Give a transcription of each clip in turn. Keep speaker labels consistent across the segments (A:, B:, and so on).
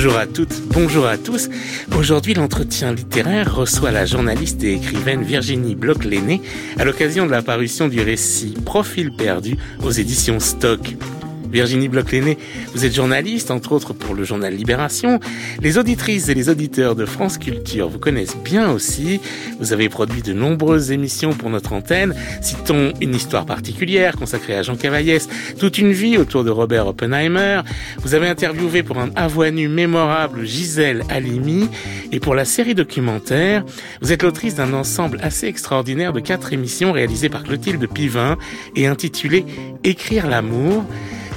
A: Bonjour à toutes, bonjour à tous. Aujourd'hui, l'entretien littéraire reçoit la journaliste et écrivaine Virginie Bloch-Lenné à l'occasion de la parution du récit Profil perdu aux éditions Stock. Virginie bloch vous êtes journaliste, entre autres pour le journal Libération. Les auditrices et les auditeurs de France Culture vous connaissent bien aussi. Vous avez produit de nombreuses émissions pour notre antenne. Citons une histoire particulière consacrée à Jean Cavaillès, toute une vie autour de Robert Oppenheimer. Vous avez interviewé pour un avoine nu mémorable Gisèle Halimi. Et pour la série documentaire, vous êtes l'autrice d'un ensemble assez extraordinaire de quatre émissions réalisées par Clotilde Pivin et intitulées Écrire l'amour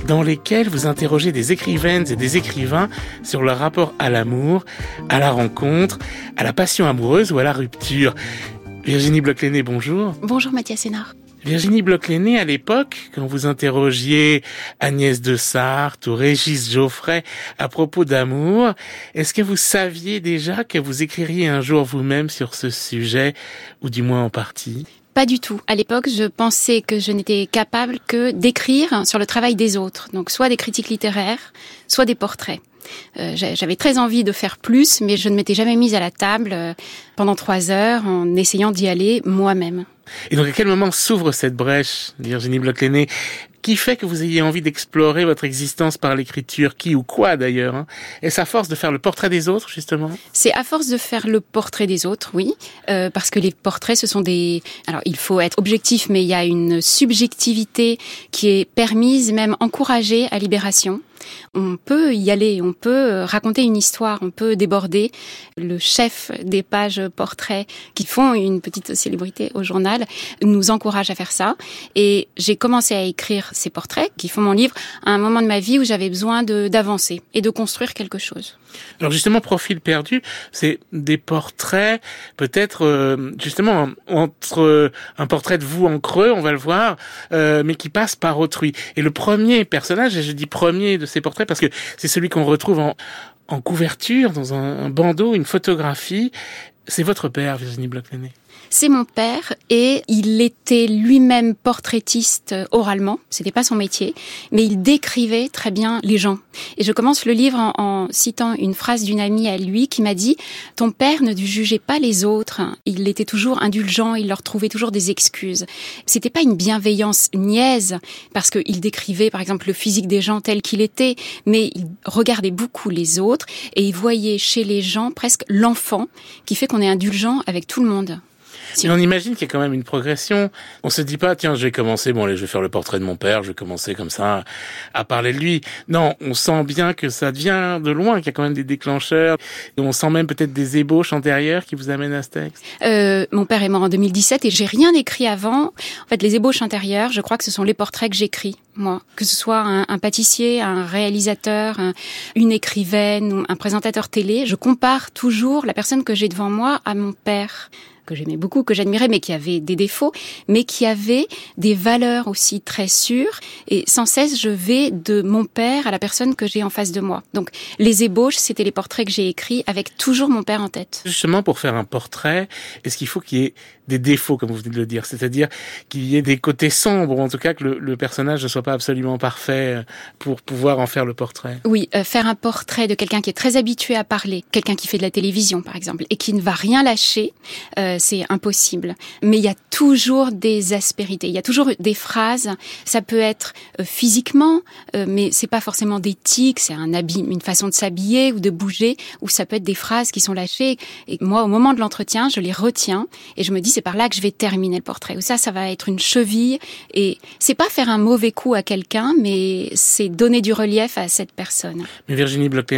A: dans lesquels vous interrogez des écrivaines et des écrivains sur leur rapport à l'amour, à la rencontre, à la passion amoureuse ou à la rupture. Virginie bloch bonjour.
B: Bonjour Mathias Sénard.
A: Virginie bloch à l'époque, quand vous interrogiez Agnès de Sarthe ou Régis Geoffrey à propos d'amour, est-ce que vous saviez déjà que vous écririez un jour vous-même sur ce sujet, ou du moins en partie?
B: Pas du tout. À l'époque, je pensais que je n'étais capable que d'écrire sur le travail des autres. Donc soit des critiques littéraires, soit des portraits. Euh, j'avais très envie de faire plus, mais je ne m'étais jamais mise à la table euh, pendant trois heures en essayant d'y aller moi-même.
A: Et donc à quel moment s'ouvre cette brèche, Virginie bloch qui fait que vous ayez envie d'explorer votre existence par l'écriture? Qui ou quoi d'ailleurs hein? Est-ce à force de faire le portrait des autres justement?
B: C'est à force de faire le portrait des autres, oui, euh, parce que les portraits, ce sont des. Alors, il faut être objectif, mais il y a une subjectivité qui est permise, même encouragée à Libération. On peut y aller, on peut raconter une histoire, on peut déborder. Le chef des pages portraits qui font une petite célébrité au journal nous encourage à faire ça. Et j'ai commencé à écrire ces portraits qui font mon livre à un moment de ma vie où j'avais besoin d'avancer et de construire quelque chose.
A: Alors justement, Profil perdu, c'est des portraits peut-être euh, justement entre un portrait de vous en creux, on va le voir, euh, mais qui passe par autrui. Et le premier personnage, et je dis premier de ces portraits parce que c'est celui qu'on retrouve en, en couverture, dans un, bandeau, une photographie, c'est votre père, Virginie bloch
B: c'est mon père et il était lui-même portraitiste oralement. C'était pas son métier, mais il décrivait très bien les gens. Et je commence le livre en, citant une phrase d'une amie à lui qui m'a dit "Ton père ne jugeait pas les autres. Il était toujours indulgent. Il leur trouvait toujours des excuses. C'était pas une bienveillance niaise parce qu'il décrivait par exemple le physique des gens tel qu'il était, mais il regardait beaucoup les autres et il voyait chez les gens presque l'enfant qui fait qu'on est indulgent avec tout le monde."
A: Si on imagine qu'il y a quand même une progression. On se dit pas, tiens, je vais commencer, bon allez, je vais faire le portrait de mon père, je vais commencer comme ça à parler de lui. Non, on sent bien que ça vient de loin, qu'il y a quand même des déclencheurs. Et on sent même peut-être des ébauches antérieures qui vous amènent à ce texte.
B: Euh, mon père est mort en 2017 et j'ai rien écrit avant. En fait, les ébauches intérieures, je crois que ce sont les portraits que j'écris, moi. Que ce soit un, un pâtissier, un réalisateur, une écrivaine un présentateur télé, je compare toujours la personne que j'ai devant moi à mon père que j'aimais beaucoup, que j'admirais, mais qui avait des défauts, mais qui avait des valeurs aussi très sûres. Et sans cesse, je vais de mon père à la personne que j'ai en face de moi. Donc, les ébauches, c'était les portraits que j'ai écrits avec toujours mon père en tête.
A: Justement, pour faire un portrait, est-ce qu'il faut qu'il y ait des défauts, comme vous venez de le dire, c'est-à-dire qu'il y ait des côtés sombres, ou en tout cas que le, personnage ne soit pas absolument parfait euh, pour pouvoir en faire le portrait.
B: Oui, euh, faire un portrait de quelqu'un qui est très habitué à parler, quelqu'un qui fait de la télévision par exemple, et qui ne va rien lâcher, euh, c'est impossible. Mais il y a toujours des aspérités, il y a toujours des phrases. Ça peut être physiquement, mais c'est pas forcément des tics, c'est un habit, une façon de s'habiller ou de bouger, ou ça peut être des phrases qui sont lâchées. Et moi, au moment de l'entretien, je les retiens et je me dis c'est par là que je vais terminer le portrait. Ou ça, ça va être une cheville. Et c'est pas faire un mauvais coup à quelqu'un, mais c'est donner du relief à cette personne.
A: Mais Virginie bloch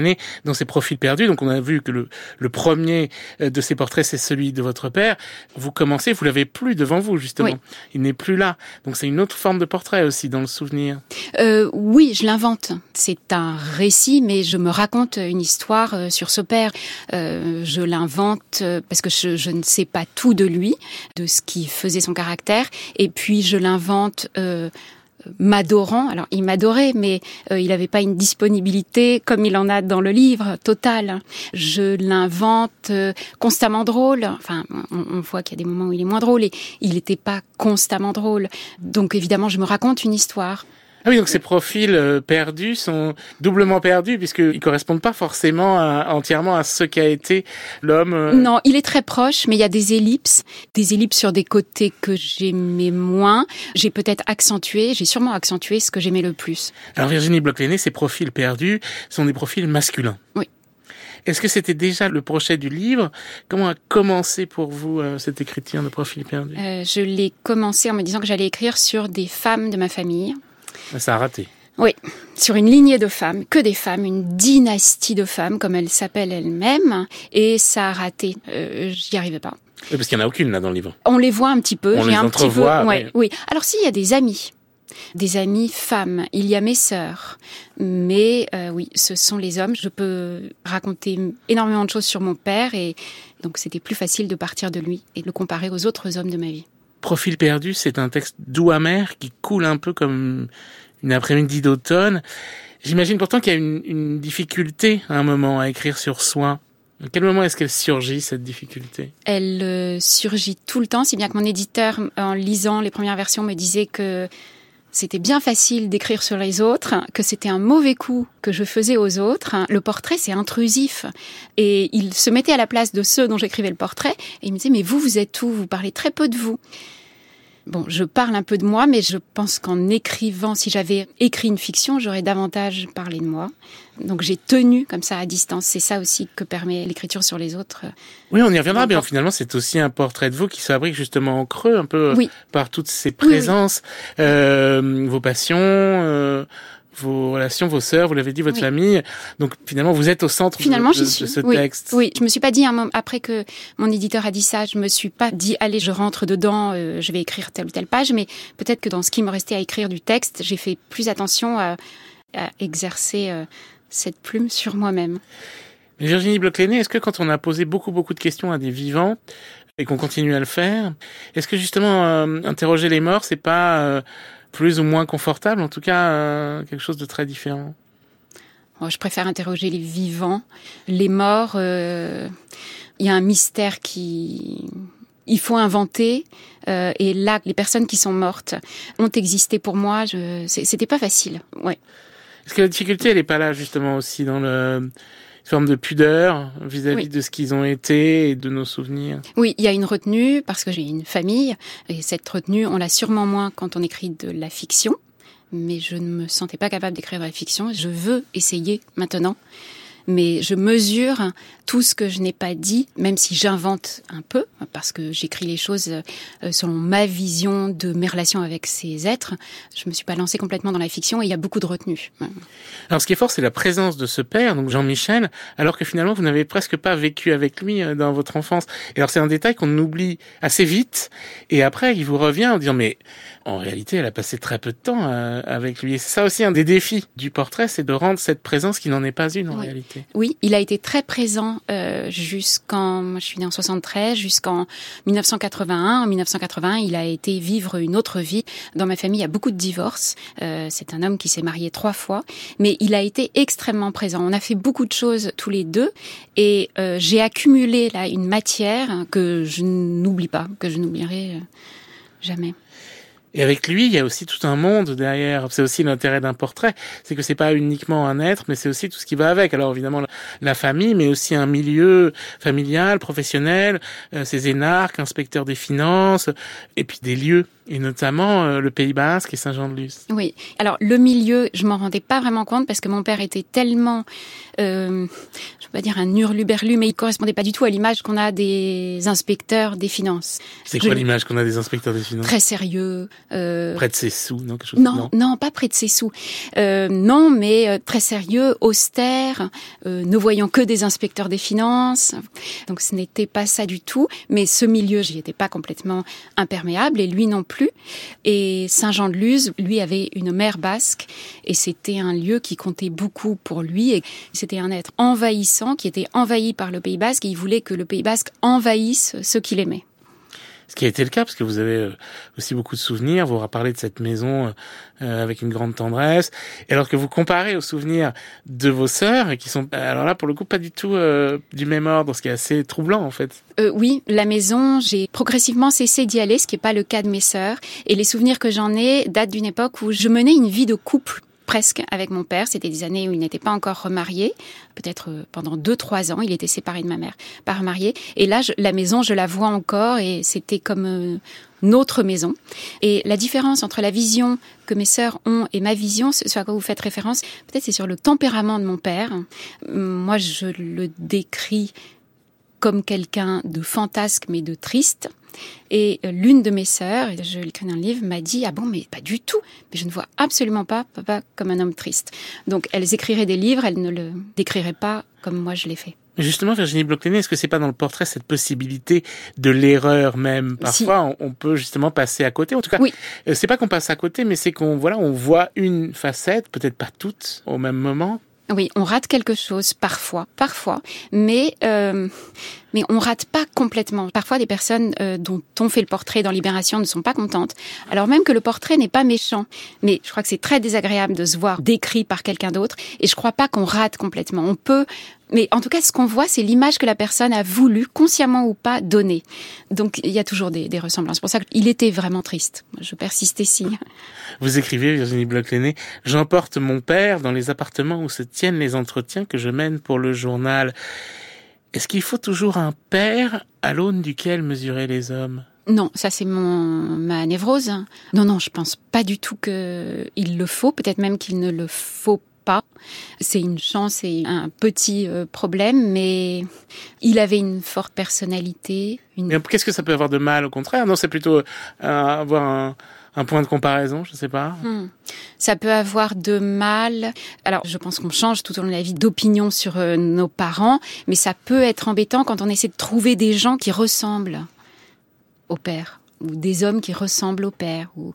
A: dans ses profils perdus, donc on a vu que le, le premier euh, de ces portraits, c'est celui de votre père. Vous commencez, vous l'avez plus devant vous, justement. Il n'est plus là. Donc c'est une autre forme de portrait aussi dans le souvenir.
B: Euh, oui, je l'invente. C'est un récit, mais je me raconte une histoire euh, sur ce père. Euh, je l'invente parce que je, je, ne sais pas tout de lui, de ce qui faisait son caractère, et puis je l'invente. Euh, m'adorant. Alors, il m'adorait, mais euh, il n'avait pas une disponibilité comme il en a dans le livre total. Je l'invente euh, constamment drôle. Enfin, on, on voit qu'il y a des moments où il est moins drôle et il n'était pas constamment drôle. Donc, évidemment, je me raconte une histoire.
A: Ah oui, donc ces profils euh, perdus sont doublement perdus puisqu'ils correspondent pas forcément à, entièrement à ce qu'a été l'homme. Euh.
B: Non, il est très proche, mais il y a des ellipses, des ellipses sur des côtés que j'aimais moins. J'ai peut-être accentué, j'ai sûrement accentué ce que j'aimais le plus.
A: Alors Virginie bloch ces profils perdus sont des profils masculins.
B: Oui.
A: Est-ce que c'était déjà le projet du livre? Comment a commencé pour vous euh, cette écriture de profils perdus?
B: Euh, Je l'ai commencé en me disant que j'allais écrire sur des femmes de ma famille
A: ça a raté.
B: Oui, sur une lignée de femmes, que des femmes, une dynastie de femmes, comme elle s'appelle elle-même, et ça a raté. Euh, J'y arrivais pas.
A: Oui, parce qu'il n'y en a aucune là dans le livre.
B: On les voit un petit peu.
A: On les
B: un
A: entrevoit.
B: Petit peu, ouais, oui. Alors s'il y a des amis, des amis femmes, il y a mes sœurs, mais euh, oui, ce sont les hommes. Je peux raconter énormément de choses sur mon père, et donc c'était plus facile de partir de lui et de le comparer aux autres hommes de ma vie.
A: Profil perdu, c'est un texte doux amer qui coule un peu comme une après-midi d'automne. J'imagine pourtant qu'il y a une, difficulté à un moment à écrire sur soi. À quel moment est-ce qu'elle surgit, cette difficulté?
B: Elle euh, surgit tout le temps, si bien que mon éditeur, en lisant les premières versions, me disait que c'était bien facile d'écrire sur les autres, que c'était un mauvais coup que je faisais aux autres. Le portrait, c'est intrusif. Et il se mettait à la place de ceux dont j'écrivais le portrait, et il me disait, mais vous, vous êtes où? Vous parlez très peu de vous. Bon, je parle un peu de moi, mais je pense qu'en écrivant, si j'avais écrit une fiction, j'aurais davantage parlé de moi. Donc j'ai tenu comme ça à distance. C'est ça aussi que permet l'écriture sur les autres.
A: Oui, on y reviendra, mais finalement, c'est aussi un portrait de vous qui s'abrique justement en creux, un peu
B: oui.
A: par toutes ces présences, oui, oui. Euh, vos passions. Euh vos relations, vos sœurs, vous l'avez dit, votre
B: oui.
A: famille. Donc finalement, vous êtes au centre
B: finalement,
A: de, de, de
B: suis.
A: ce
B: oui.
A: texte.
B: Oui, je me suis pas dit un moment après que mon éditeur a dit ça, je me suis pas dit allez, je rentre dedans, euh, je vais écrire telle ou telle page, mais peut-être que dans ce qui me restait à écrire du texte, j'ai fait plus attention à, à exercer euh, cette plume sur moi-même.
A: Virginie bloch est-ce que quand on a posé beaucoup beaucoup de questions à des vivants et qu'on continue à le faire, est-ce que justement euh, interroger les morts, c'est pas euh, plus ou moins confortable, en tout cas euh, quelque chose de très différent
B: Je préfère interroger les vivants. Les morts, euh, il y a un mystère qui... Il faut inventer. Euh, et là, les personnes qui sont mortes ont existé pour moi. Je... C'était pas facile. Ouais.
A: Est-ce que la difficulté, elle n'est pas là justement aussi dans le forme de pudeur vis-à-vis
B: Oui.
A: de ce qu'ils ont été et de nos souvenirs
B: Oui, il y a une retenue parce que j'ai une famille et cette retenue, on l'a sûrement moins quand on écrit de la fiction. Mais je ne me sentais pas capable d'écrire de la fiction. Je veux essayer maintenant. Mais je mesure tout ce que je n'ai pas dit, même si j'invente un peu, parce que j'écris les choses euh, selon ma vision de mes relations avec ces êtres. Je me suis pas lancée complètement dans la fiction et il y a beaucoup de retenue.
A: Alors ce qui est fort, c'est la présence de ce père, donc Jean-Michel, alors que finalement vous n'avez presque pas vécu avec lui euh, dans votre enfance. Et alors c'est un détail qu'on oublie assez vite, et après il vous revient en disant mais en réalité elle a passé très peu de temps euh, avec lui. C'est ça aussi un des défis du portrait, c'est de rendre cette présence qui n'en est pas une en
B: Oui.
A: réalité.
B: Oui, il a été très présent euh, jusqu'en, moi je suis née en 73, jusqu'en 1981. En 1981, il a été vivre une autre vie. Dans ma famille, il y a beaucoup de divorces. Euh, c'est un homme qui s'est marié trois fois, mais il a été extrêmement présent. On a fait beaucoup de choses tous les deux, et euh, j'ai accumulé là une matière que je n'oublie pas, que je n'oublierai euh, jamais.
A: Et avec lui, il y a aussi tout un monde derrière. C'est aussi l'intérêt d'un portrait, c'est que c'est pas uniquement un être, mais c'est aussi tout ce qui va avec. Alors évidemment la, la famille, mais aussi un milieu familial, professionnel, euh, ses énarques, inspecteurs des finances, et puis des lieux Et notamment euh, le Pays Basque et Saint-Jean-de-Luz.
B: Oui. Alors le milieu, je m'en rendais pas vraiment compte parce que mon père était tellement, euh, je vais pas dire un hurluberlu, mais il correspondait pas du tout à l'image qu'on a des inspecteurs des finances.
A: C'est quoi l'image qu'on a des inspecteurs des finances?
B: Très sérieux.
A: Euh... Près de ses sous, non quelque chose
B: non, non, non, pas près de ses sous. Euh, non, mais très sérieux, austère, ne voyant que des inspecteurs des finances. Donc ce n'était pas ça du tout. Mais ce milieu, j'y étais pas complètement imperméable et lui non plus Et Saint-Jean-de-Luz, lui, avait une mère basque. Et c'était un lieu qui comptait beaucoup pour lui. Et c'était un être envahissant qui était envahi par le Pays basque. Et il voulait que le Pays basque envahisse ceux qu'il aimait
A: ce qui a été le cas parce que vous avez euh, aussi beaucoup de souvenirs. Vous parlé de cette maison euh, euh, avec une grande tendresse. Et alors que vous comparez aux souvenirs de vos sœurs, qui sont alors là pour le coup pas du tout du même ordre, ce qui est assez troublant en fait.
B: Euh, oui, la maison, j'ai progressivement cessé d'y aller, ce qui n'est pas le cas de mes sœurs. Et les souvenirs que j'en ai datent d'une époque où je menais une vie de couple presque avec mon père. C'était des années où il n'était pas encore remarié, peut-être euh, pendant deux trois ans. Il était séparé de ma mère, pas remarié. Et là, la maison, je la vois encore et c'était comme euh, notre maison. Et la différence entre la vision que mes sœurs ont et ma vision, ce à quoi vous faites référence, peut-être c'est sur le tempérament de mon père. Moi, je le décris comme quelqu'un de fantasque mais de triste. Et euh, l'une de mes sœurs, je l'écris dans le livre, m'a dit, ah bon, mais pas du tout. Mais je ne vois absolument pas papa comme un homme triste. Donc elles écriraient des livres, elles ne le décriraient pas comme moi je l'ai fait.
A: Justement, Virginie bloch est-ce que c'est pas dans le portrait cette possibilité de l'erreur même? Parfois, on, peut justement passer à côté. En tout cas, oui. Euh, c'est pas qu'on passe à côté, mais c'est qu'on voilà, on voit une facette, peut-être pas toutes au même moment.
B: Oui, on rate quelque chose parfois, parfois, mais euh, mais on rate pas complètement. Parfois, des personnes euh, dont on fait le portrait dans Libération ne sont pas contentes, alors même que le portrait n'est pas méchant. Mais je crois que c'est très désagréable de se voir décrit par quelqu'un d'autre, et je crois pas qu'on rate complètement. On peut mais en tout cas, ce qu'on voit, c'est l'image que la personne a voulu, consciemment ou pas, donner. Donc, il y a toujours des, des ressemblances. C'est pour ça qu'il était vraiment triste. Je persiste ici.
A: Vous écrivez, Virginie Bloch-Léné, j'emporte mon père dans les appartements où se tiennent les entretiens que je mène pour le journal. Est-ce qu'il faut toujours un père à l'aune duquel mesurer les hommes?
B: Non, ça c'est mon ma névrose. Non, non, je pense pas du tout qu'il le faut. Peut-être même qu'il ne le faut pas. C'est une chance et un petit euh, problème, mais il avait une forte personnalité.
A: Qu'est-ce que ça peut avoir de mal? Au contraire? Non, c'est plutôt euh, avoir un, un point de comparaison, je sais pas. Hmm.
B: Ça peut avoir de mal. Alors, je pense qu'on change tout au long de la vie d'opinion sur euh, nos parents, mais ça peut être embêtant quand on essaie de trouver des gens qui ressemblent au père ou des hommes qui ressemblent au père ou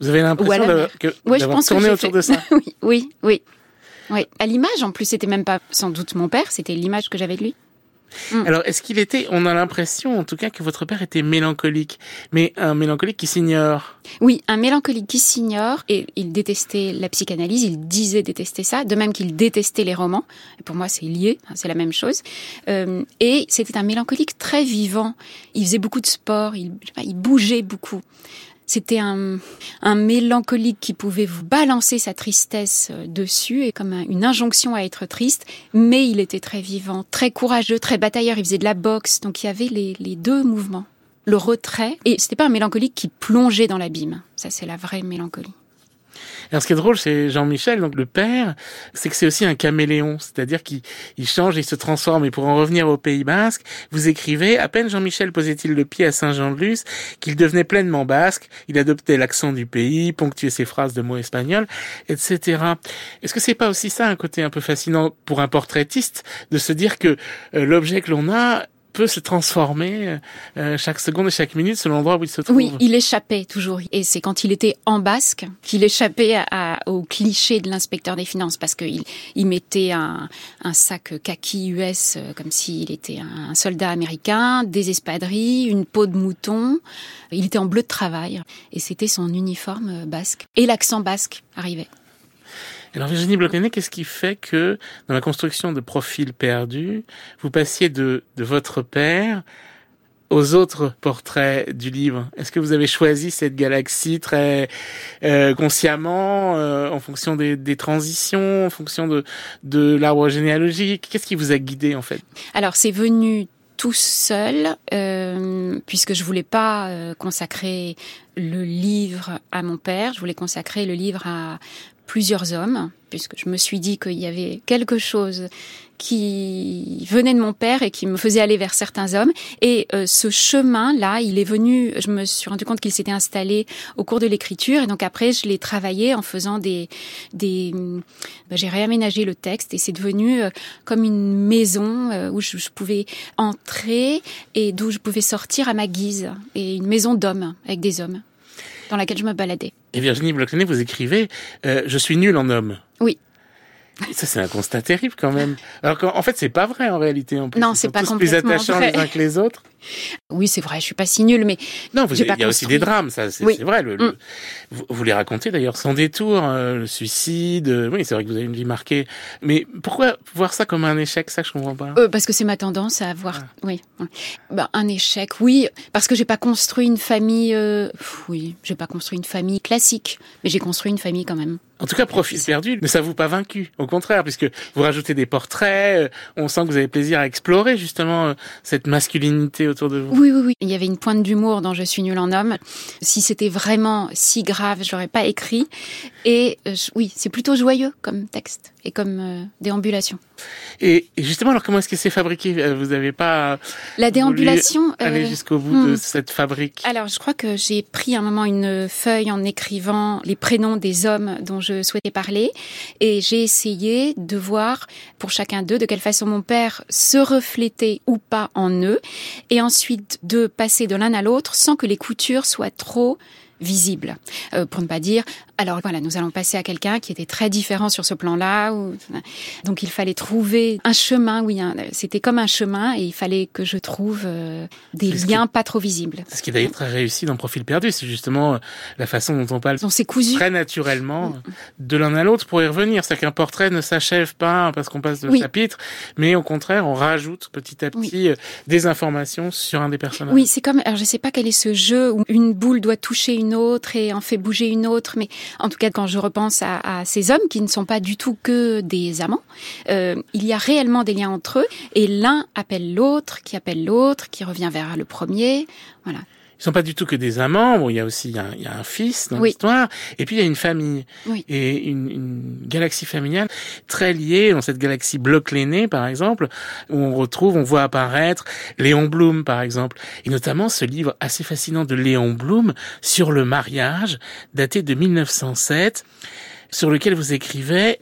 A: vous avez l'impression que ouais, je pense tourné autour de ça
B: oui, oui, oui. Oui, à l'image en plus, c'était même pas sans doute mon père, c'était l'image que j'avais de lui.
A: Mm. Alors, est-ce qu'il était, on a l'impression en tout cas que votre père était mélancolique, mais un mélancolique qui s'ignore
B: Oui, un mélancolique qui s'ignore, et il détestait la psychanalyse, il disait détester ça, de même qu'il détestait les romans, et pour moi c'est lié, hein, c'est la même chose, euh, et c'était un mélancolique très vivant, il faisait beaucoup de sport, il, il bougeait beaucoup. C'était un, un mélancolique qui pouvait vous balancer sa tristesse euh, dessus et comme une injonction à être triste, mais il était très vivant, très courageux, très batailleur. Il faisait de la boxe, donc il y avait les, les deux mouvements le retrait et c'était pas un mélancolique qui plongeait dans l'abîme. Ça, c'est la vraie mélancolie.
A: Alors, ce qui est drôle chez Jean-Michel, donc le père, c'est que c'est aussi un caméléon, c'est-à-dire qu'il change, il se transforme. Et pour en revenir au Pays Basque, vous écrivez, à peine Jean-Michel posait-il le pied à Saint-Jean-de-Luz, qu'il devenait pleinement basque, il adoptait l'accent du pays, ponctuait ses phrases de mots espagnols, etc. Est-ce que c'est pas aussi ça un côté un peu fascinant pour un portraitiste, de se dire que euh, l'objet que l'on a peut se transformer euh, euh, chaque seconde et chaque minute selon l'endroit où il se trouve.
B: Oui, il échappait toujours. Et c'est quand il était en basque qu'il échappait au cliché de l'inspecteur des finances parce qu'il il mettait un, un sac kaki US euh, comme s'il était un soldat américain, des espadrilles, une peau de mouton. Il était en bleu de travail et c'était son uniforme basque. Et l'accent basque arrivait.
A: Alors Virginie bloch qu'est-ce qui fait que dans la construction de profils perdus, vous passiez de, de votre père aux autres portraits du livre? Est-ce que vous avez choisi cette galaxie très euh, consciemment, euh, en fonction des, des, transitions, en fonction de, de l'arbre généalogique? Qu'est-ce qui vous a guidé en fait?
B: Alors c'est venu tout seul, euh, puisque je voulais pas euh, consacrer le livre à mon père, je voulais consacrer le livre à plusieurs hommes, puisque je me suis dit qu'il y avait quelque chose qui venait de mon père et qui me faisait aller vers certains hommes. Et euh, ce chemin-là, il est venu, je me suis rendu compte qu'il s'était installé au cours de l'écriture. Et donc après, je l'ai travaillé en faisant des... des ben, j'ai réaménagé le texte et c'est devenu euh, comme une maison euh, où je, je, pouvais entrer et d'où je pouvais sortir à ma guise. Et une maison d'hommes, avec des hommes, dans laquelle je me baladais.
A: Et Virginie Bloclenet, vous écrivez Je suis nulle en homme ».
B: Oui.
A: Ça, c'est un constat terrible quand même. Alors qu'en fait, c'est pas vrai en réalité. En plus.
B: Non, c'est pas
A: tous
B: complètement
A: plus attachants
B: vrai.
A: les uns que les autres.
B: Oui, c'est vrai, je suis pas si nulle, mais
A: Non, vous, il y a aussi des drames, ça, c'est
B: Oui.
A: vrai. Le, le-
B: Mm.
A: vous, les racontez d'ailleurs sans détour, euh, le suicide. euh, oui, c'est vrai que vous avez une vie marquée. Mais pourquoi voir ça comme un échec Ça, je comprends pas.
B: Euh, parce que c'est ma tendance à avoir,
A: Ah.
B: oui. Ben, un échec, oui, parce que j'ai pas construit une famille, oui, j'ai pas construit une famille classique, mais j'ai construit une famille quand même.
A: En tout cas, Profil perdu ne s'avoue pas vaincu. Au contraire, puisque vous rajoutez des portraits, on sent que vous avez plaisir à explorer justement cette masculinité autour de vous.
B: Oui, oui, oui. Il y avait une pointe d'humour dans Je suis nul en homme. Si c'était vraiment si grave, je l'aurais pas écrit. Et euh, oui, c'est plutôt joyeux comme texte et comme euh, déambulation.
A: Et, et justement, alors comment est-ce que c'est fabriqué? Euh, Vous n'avez pas
B: La déambulation.
A: aller
B: euh,
A: jusqu'au bout de
B: hmm.
A: cette fabrique?
B: Alors, je crois que j'ai pris un moment une feuille en écrivant les prénoms des hommes dont je souhaitais parler et j'ai essayé de voir pour chacun d'eux de quelle façon mon père se reflétait ou pas en eux et ensuite de passer de l'un à l'autre sans que les coutures soient trop visibles. Euh, pour ne pas dire, alors voilà, nous allons passer à quelqu'un qui était très différent sur ce plan-là. Ou... Donc il fallait trouver un chemin, oui, un- c'était comme un chemin et il fallait que je trouve euh, des
A: qui-
B: liens pas trop visibles.
A: C'est ce qui est d'ailleurs très réussi dans Profil perdu, c'est justement euh, la façon dont on parle
B: c'est cousu.
A: très naturellement de l'un à l'autre pour y revenir. C'est-à-dire qu'un portrait ne s'achève pas parce qu'on passe de
B: Oui.
A: chapitre, mais au contraire, on rajoute petit à petit euh, des informations sur un des personnages.
B: Oui, c'est comme, alors je sais pas quel est ce jeu où une boule doit toucher une autre et en fait bouger une autre, mais en tout cas quand je repense à, à ces hommes qui ne sont pas du tout que des amants, euh, il y a réellement des liens entre eux et l'un appelle l'autre, qui appelle l'autre, qui revient vers le premier, voilà.
A: Ils sont pas du tout que des amants. Bon, il y a aussi il y a, un- il y a un fils dans
B: Oui.
A: l'histoire, et puis il y a une famille
B: Oui.
A: et une, une galaxie familiale très liée. Dans cette galaxie bloc l'aîné, par exemple, où on retrouve, on voit apparaître Léon Blum, par exemple, et notamment ce livre assez fascinant de Léon Blum sur le mariage, daté de 1907, sur lequel vous écrivez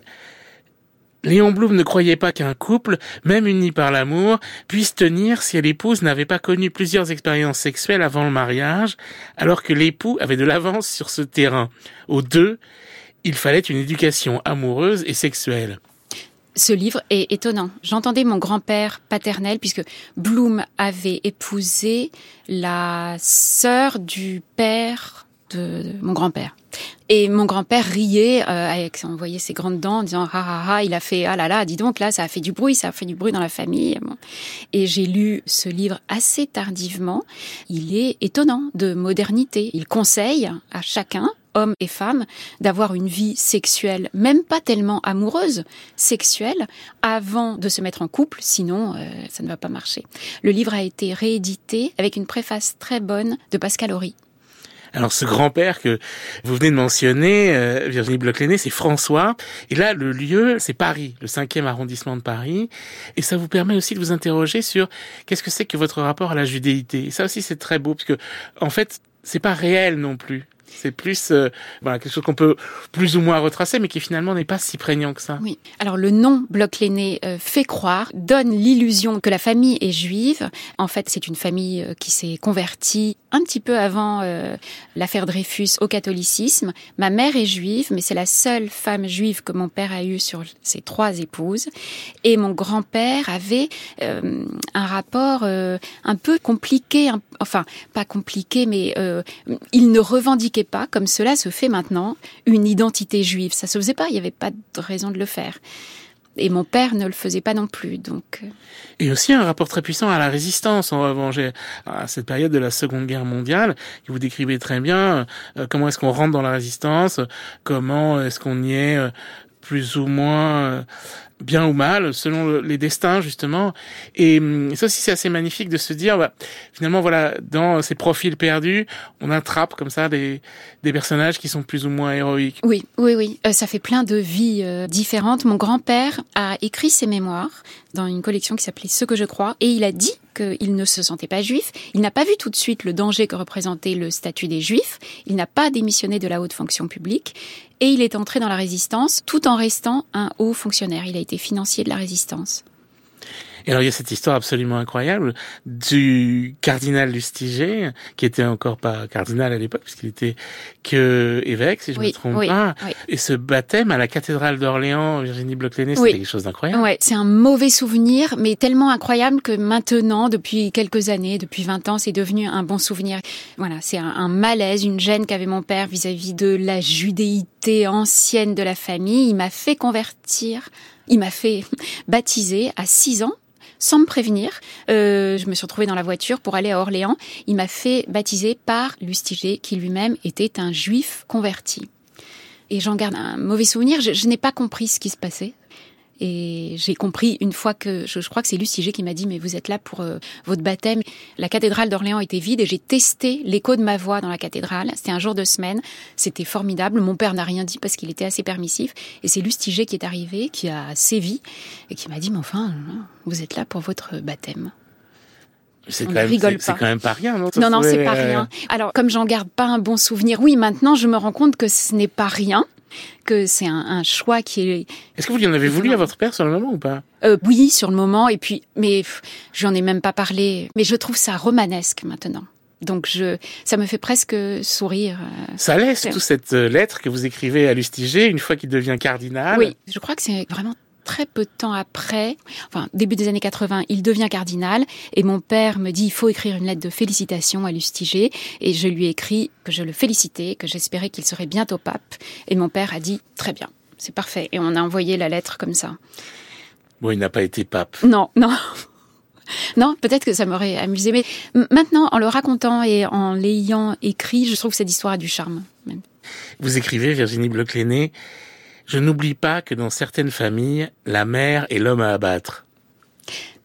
A: Léon Blum ne croyait pas qu'un couple, même uni par l'amour, puisse tenir si l'épouse n'avait pas connu plusieurs expériences sexuelles avant le mariage, alors que l'époux avait de l'avance sur ce terrain. Aux deux, il fallait une éducation amoureuse et sexuelle.
B: Ce livre est étonnant. J'entendais mon grand-père paternel, puisque Bloom avait épousé la sœur du père de de mon grand-père. Et mon grand-père riait euh, avec, on voyait ses grandes dents en disant ah ah ah, il a fait ah là là, dis donc là ça a fait du bruit, ça a fait du bruit dans la famille. Et j'ai lu ce livre assez tardivement. Il est étonnant de modernité. Il conseille à chacun hommes et femmes, d'avoir une vie sexuelle, même pas tellement amoureuse, sexuelle, avant de se mettre en couple, sinon euh, ça ne va pas marcher. Le livre a été réédité avec une préface très bonne de Pascal Horry.
A: Alors ce grand-père que vous venez de mentionner, euh, Virginie Bloch-Lenné, c'est François. Et là, le lieu, c'est Paris, le cinquième arrondissement de Paris. Et ça vous permet aussi de vous interroger sur qu'est-ce que c'est que votre rapport à la judéité. Et ça aussi, c'est très beau, parce que en fait, c'est pas réel non plus. C'est plus euh, voilà quelque chose qu'on peut plus ou moins retracer, mais qui finalement n'est pas si prégnant que ça.
B: Oui. Alors le nom bloc l'aîné euh, fait croire, donne l'illusion que la famille est juive. En fait, c'est une famille euh, qui s'est convertie un petit peu avant euh, l'affaire Dreyfus au catholicisme. Ma mère est juive, mais c'est la seule femme juive que mon père a eue sur ses trois épouses. Et mon grand-père avait euh, un rapport euh, un peu compliqué, enfin pas compliqué, mais euh, il ne revendiquait pas, comme cela se fait maintenant, une identité juive. Ça se faisait pas, il n'y avait pas de raison de le faire. Et mon père ne le faisait pas non plus, donc euh,
A: Et aussi un rapport très puissant à la résistance, en revanche, à cette période de la Seconde Guerre mondiale, vous décrivez très bien, euh, comment est-ce qu'on rentre dans la résistance, comment est-ce qu'on y est euh, plus ou moins bien ou mal, selon les destins justement. Et hum, ça aussi, c'est assez magnifique de se dire, bah, finalement, voilà, dans ces profils perdus, on attrape comme ça des, des personnages qui sont plus ou moins héroïques.
B: Oui, oui, oui. Euh, ça fait plein de vies euh, différentes. Mon grand-père a écrit ses mémoires dans une collection qui s'appelait Ce que je crois, et il a dit qu'il ne se sentait pas juif. Il n'a pas vu tout de suite le danger que représentait le statut des juifs. Il n'a pas démissionné de la haute fonction publique. Et il est entré dans la résistance tout en restant un haut fonctionnaire. Il a été financier de la résistance.
A: Et alors il y a cette histoire absolument incroyable du cardinal Lustiger, qui était encore pas cardinal à l'époque, puisqu'il était que évêque, si je ne me trompe pas. Et ce baptême à la cathédrale d'Orléans, Virginie Bloch-Léné, c'était quelque chose d'incroyable.
B: Ouais, c'est un mauvais souvenir, mais tellement incroyable que maintenant, depuis quelques années, depuis 20 ans, c'est devenu un bon souvenir. Voilà, c'est un, malaise, une gêne qu'avait mon père vis-à-vis -vis de la judéité ancienne de la famille. Il m'a fait convertir il m'a fait baptiser à 6 ans sans me prévenir. Euh, je me suis retrouvée dans la voiture pour aller à Orléans. Il m'a fait baptiser par Lustiger, qui lui-même était un juif converti. Et j'en garde un mauvais souvenir. je n'ai pas compris ce qui se passait. Et j'ai compris une fois que je, crois que c'est Lucie qui m'a dit mais vous êtes là pour euh, votre baptême. La cathédrale d'Orléans était vide et j'ai testé l'écho de ma voix dans la cathédrale. C'était un jour de semaine, c'était formidable. Mon père n'a rien dit parce qu'il était assez permissif et c'est Lucie qui est arrivé, qui a sévi et qui m'a dit mais enfin vous êtes là pour votre baptême.
A: C'est quand, même, quand même pas rien, non
B: Non, non, c'est pas euh, rien. Alors, comme j'en garde pas un bon souvenir, oui, maintenant, je me rends compte que ce n'est pas rien que c'est un, choix qui est.
A: Est-ce que vous lui en avez voulu à votre père sur le moment ou pas?
B: Euh, Oui, sur le moment. Et puis, mais j'en ai même pas parlé. Mais je trouve ça romanesque maintenant. Donc je, ça me fait presque sourire. Euh,
A: ça laisse toute cette euh, lettre que vous écrivez à Lustiger une fois qu'il devient cardinal.
B: Oui, je crois que c'est vraiment très peu de temps après, enfin début des années 80, il devient cardinal et mon père me dit il faut écrire une lettre de félicitations à Lustiger et je lui ai écrit que je le félicitais, que j'espérais qu'il serait bientôt pape et mon père a dit très bien, c'est parfait et on a envoyé la lettre comme ça.
A: Bon, il n'a pas été pape.
B: Non, non. Non, peut-être que ça m'aurait amusé, mais maintenant, en le racontant et en l'ayant écrit, je trouve que cette histoire a du charme.
A: Vous écrivez, Virginie bloch je n'oublie pas que dans certaines familles, la mère est l'homme à abattre.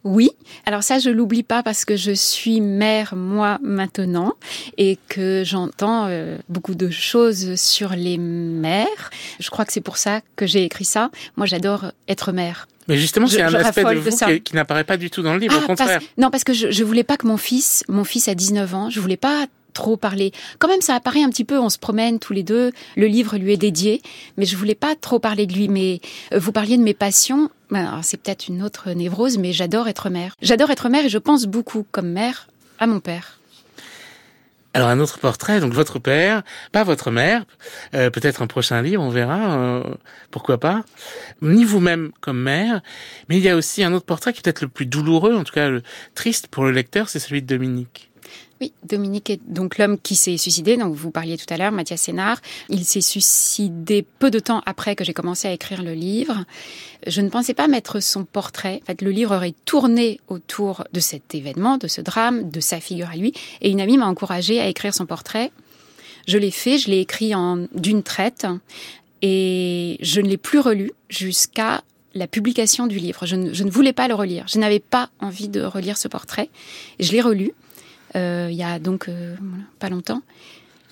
B: Oui, alors ça je l'oublie pas parce que je suis mère moi maintenant et que j'entends euh, beaucoup de choses sur les mères. Je crois que c'est pour ça que j'ai écrit ça. Moi j'adore être mère.
A: Mais justement, c'est un aspect de vous qui, n'apparaît pas du tout dans le livre, au ah, contraire.
B: non, parce que je, je voulais pas que mon fils, mon fils a 19 ans, je voulais pas trop parler. Quand même, ça apparaît un petit peu, on se promène tous les deux, le livre lui est dédié, mais je voulais pas trop parler de lui. Mais euh, vous parliez de mes passions, ben, c'est peut-être une autre névrose, mais j'adore être mère. J'adore être mère et je pense beaucoup comme mère à mon père.
A: Alors un autre portrait, donc votre père, pas votre mère, euh, peut-être un prochain livre, on verra, euh, pourquoi pas, ni vous-même comme mère, mais il y a aussi un autre portrait qui est peut-être le plus douloureux, en tout cas le triste pour le lecteur, c'est celui de Dominique.
B: Oui, Dominique est donc l'homme qui s'est suicidé, donc vous parliez tout à l'heure, Mathias Sénard. Il s'est suicidé peu de temps après que j'ai commencé à écrire le livre. Je ne pensais pas mettre son portrait. En fait, le livre aurait tourné autour de cet événement, de ce drame, de sa figure à lui. Et une amie m'a encouragée à écrire son portrait. Je l'ai fait, je l'ai écrit en d'une traite. Et je ne l'ai plus relu jusqu'à la publication du livre. Je ne, je ne, voulais pas le relire. Je n'avais pas envie de relire ce portrait. Je l'ai relu. Euh, il y a donc euh, pas longtemps.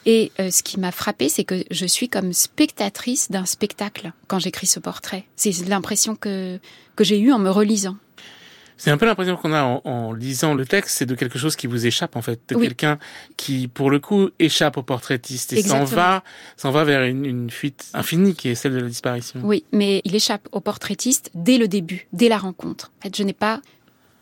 B: Et euh, ce qui m'a frappé, c'est que je suis comme spectatrice d'un spectacle quand j'écris ce portrait. C'est l'impression que, que j'ai eue en me relisant.
A: C'est un peu l'impression qu'on a en, lisant le texte, c'est de quelque chose qui vous échappe en fait, de quelqu'un qui, pour le coup, échappe au portraitiste et s'en va, s'en va vers une, une, fuite infinie qui est celle de la disparition.
B: Oui, mais il échappe au portraitiste dès le début, dès la rencontre. En fait, je n'ai pas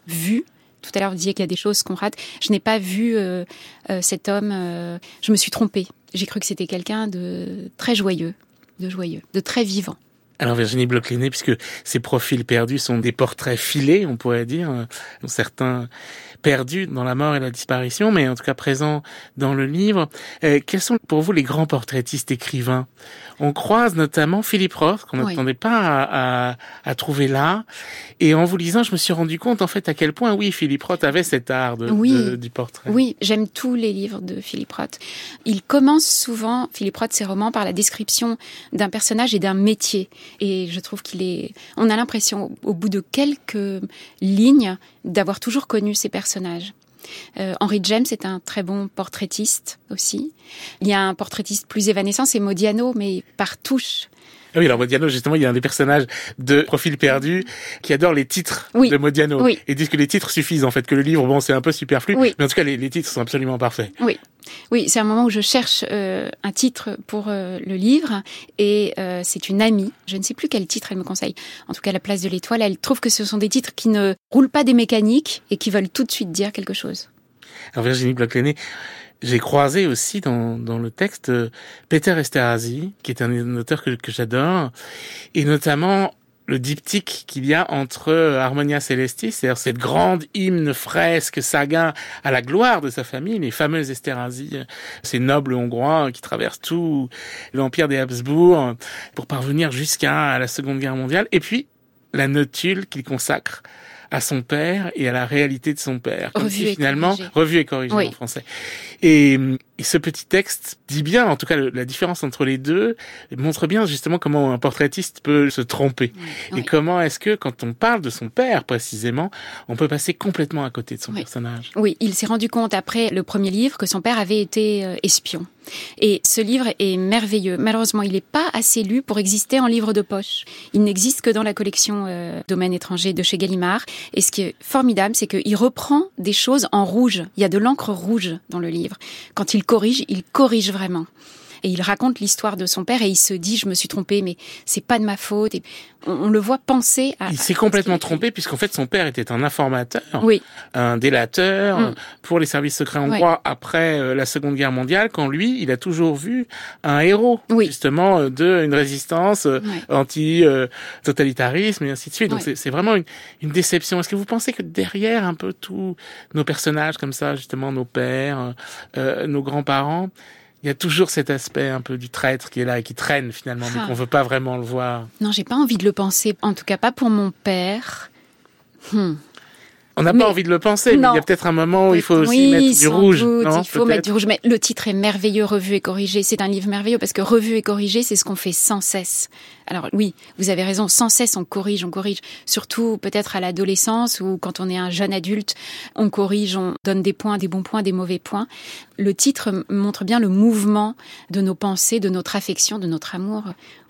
B: vu tout à l'heure, vous disiez qu'il y a des choses qu'on rate. Je n'ai pas vu euh, euh, cet homme. Euh, je me suis trompée. J'ai cru que c'était quelqu'un de très joyeux, de joyeux, de très vivant.
A: Alors Virginie bloch puisque ces profils perdus sont des portraits filés, on pourrait dire, certains perdus dans la mort et la disparition, mais en tout cas présents dans le livre. quels sont pour vous les grands portraitistes écrivains? On croise notamment Philippe Roth, qu'on n'attendait pas à, à, trouver là. Et en vous lisant, je me suis rendu compte en fait à quel point, oui, Philippe Roth avait cet art de, du portrait.
B: Oui, j'aime tous les livres de Philippe Roth. Il commence souvent, Philippe Roth, ses romans, par la description d'un personnage et d'un métier. Et je trouve qu'il est. On a l'impression, au bout de quelques lignes, d'avoir toujours connu ces personnages. Euh, Henry James est un très bon portraitiste aussi. Il y a un portraitiste plus évanescent, c'est Modiano, mais par touche.
A: Ah oui, alors Modiano, justement, il y a un des personnages de Profil perdu qui adore les titres de Modiano
B: oui.
A: et disent que les titres suffisent en fait, que le livre, bon, c'est un peu superflu, mais en tout cas, les, les, titres sont absolument parfaits.
B: Oui. Oui, c'est un moment où je cherche euh, un titre pour euh, le livre et euh, c'est une amie, je ne sais plus quel titre elle me conseille. En tout cas, La place de l'étoile, elle trouve que ce sont des titres qui ne roulent pas des mécaniques et qui veulent tout de suite dire quelque chose.
A: Alors Virginie bloch j'ai croisé aussi dans, dans le texte euh, Peter Esterhazy, qui est un auteur que, que j'adore, et notamment le diptyque qu'il y a entre euh, Harmonia Celestis, c'est-à-dire cette grande hymne fresque saga à la gloire de sa famille, les fameuses Esterhazy, ces nobles hongrois qui traversent tout l'empire des Habsbourg pour parvenir jusqu'à la Seconde Guerre mondiale, et puis la notule qu'il consacre à son père et à la réalité de son père.
B: Comme
A: si finalement, revu et corrigé en français. Et, et, ce petit texte dit bien, en tout cas, la différence entre les deux montre bien justement comment un portraitiste peut se tromper. Et comment est-ce que, quand on parle de son père précisément, on peut passer complètement à côté de son personnage?
B: Oui, il s'est rendu compte après le premier livre que son père avait été euh, espion. Et ce livre est merveilleux. Malheureusement, il n'est pas assez lu pour exister en livre de poche. Il n'existe que dans la collection euh, Domaine étranger de chez Gallimard. Et ce qui est formidable, c'est qu'il reprend des choses en rouge. Il y a de l'encre rouge dans le livre. Quand il corrige, il corrige vraiment et il raconte l'histoire de son père et il se dit je me suis trompé mais c'est pas de ma faute. Et on, le voit penser à
A: il s'est complètement trompé puisqu'en fait son père était un informateur
B: oui.
A: un délateur mm. pour les services secrets hongrois après euh, la Seconde Guerre mondiale quand lui il a toujours vu un héros justement euh, de une résistance euh, anti totalitarisme et ainsi de suite. Donc c'est vraiment une, une déception. Est-ce que vous pensez que derrière un peu tous nos personnages comme ça justement nos pères nos grands-parents il y a toujours cet aspect un peu du traître qui est là et qui traîne finalement, mais ah. qu'on veut pas vraiment le voir.
B: Non, j'ai pas envie de le penser. En tout cas, pas pour mon père. Hmm.
A: On n'a pas envie de le penser, mais il y a peut-être un moment où il faut aussi mettre du rouge.
B: il faut mettre du rouge. Mais le titre est merveilleux, Revu et corrigé. C'est un livre merveilleux parce que Revu et corrigé, c'est ce qu'on fait sans cesse. Alors oui, vous avez raison, sans cesse on corrige, on corrige. Surtout peut-être à l'adolescence ou quand on est un jeune adulte, on corrige, on donne des points, des bons points, des mauvais points. Le titre montre bien le mouvement de nos pensées, de notre affection, de notre amour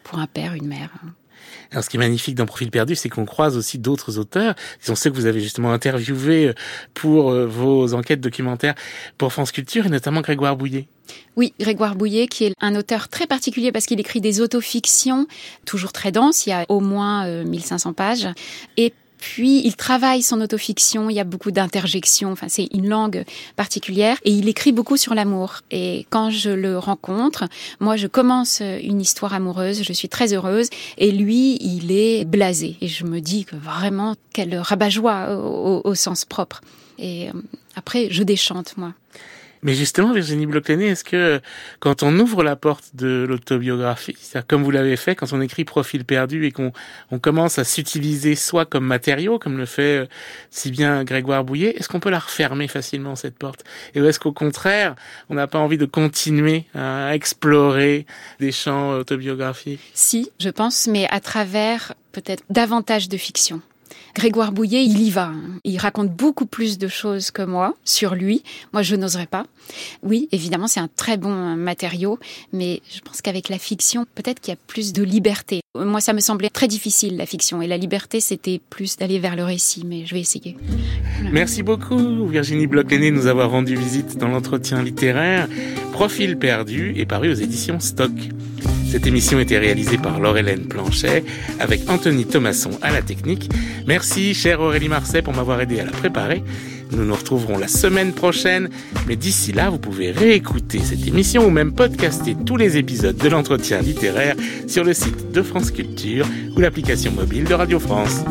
B: pour un père, une mère.
A: Alors, ce qui est magnifique dans Profil perdu, c'est qu'on croise aussi d'autres auteurs. Ils sont ceux que vous avez justement interviewés euh, pour euh, vos enquêtes documentaires pour France Culture, et notamment Grégoire Bouillet.
B: Oui, Grégoire Bouillet, qui est un auteur très particulier parce qu'il écrit des autofictions, toujours très denses, il y a au moins 1500 euh, pages, et puis, il travaille son autofiction, il y a beaucoup d'interjections, enfin, c'est une langue particulière, et il écrit beaucoup sur l'amour. Et quand je le rencontre, moi, je commence une histoire amoureuse, je suis très heureuse, et lui, il est blasé. Et je me dis que vraiment, quel rabat-joie au, au, sens propre. Et euh, après, je déchante, moi.
A: Mais justement, Virginie bloch est-ce que quand on ouvre la porte de l'autobiographie, comme vous l'avez fait, quand on écrit Profil perdu et qu'on on commence à s'utiliser soi comme matériau, comme le fait euh, si bien Grégoire Bouillet, est-ce qu'on peut la refermer facilement, cette porte? Et est-ce qu'au contraire, on n'a pas envie de continuer à explorer des champs autobiographiques?
B: Si, je pense, mais à travers peut-être davantage de fiction. Grégoire Bouillet, il y va. Hein. Il raconte beaucoup plus de choses que moi sur lui. Moi, je n'oserais pas. Oui, évidemment, c'est un très bon matériau, mais je pense qu'avec la fiction, peut-être qu'il y a plus de liberté. Moi, ça me semblait très difficile, la fiction. Et la liberté, c'était plus d'aller vers le récit, mais je vais essayer.
A: Merci beaucoup, Virginie bloch de nous avoir rendu visite dans l'entretien littéraire. Profil perdu est paru aux éditions Stock. Cette émission était réalisée par Laure-Hélène Planchet avec Anthony Thomasson à la technique. Merci, chère Aurélie Marseille, pour m'avoir aidé à la préparer. Nous nous retrouverons la semaine prochaine, mais d'ici là, vous pouvez réécouter cette émission ou même podcaster tous les épisodes de l'entretien littéraire sur le site de France Culture ou l'application mobile de Radio France.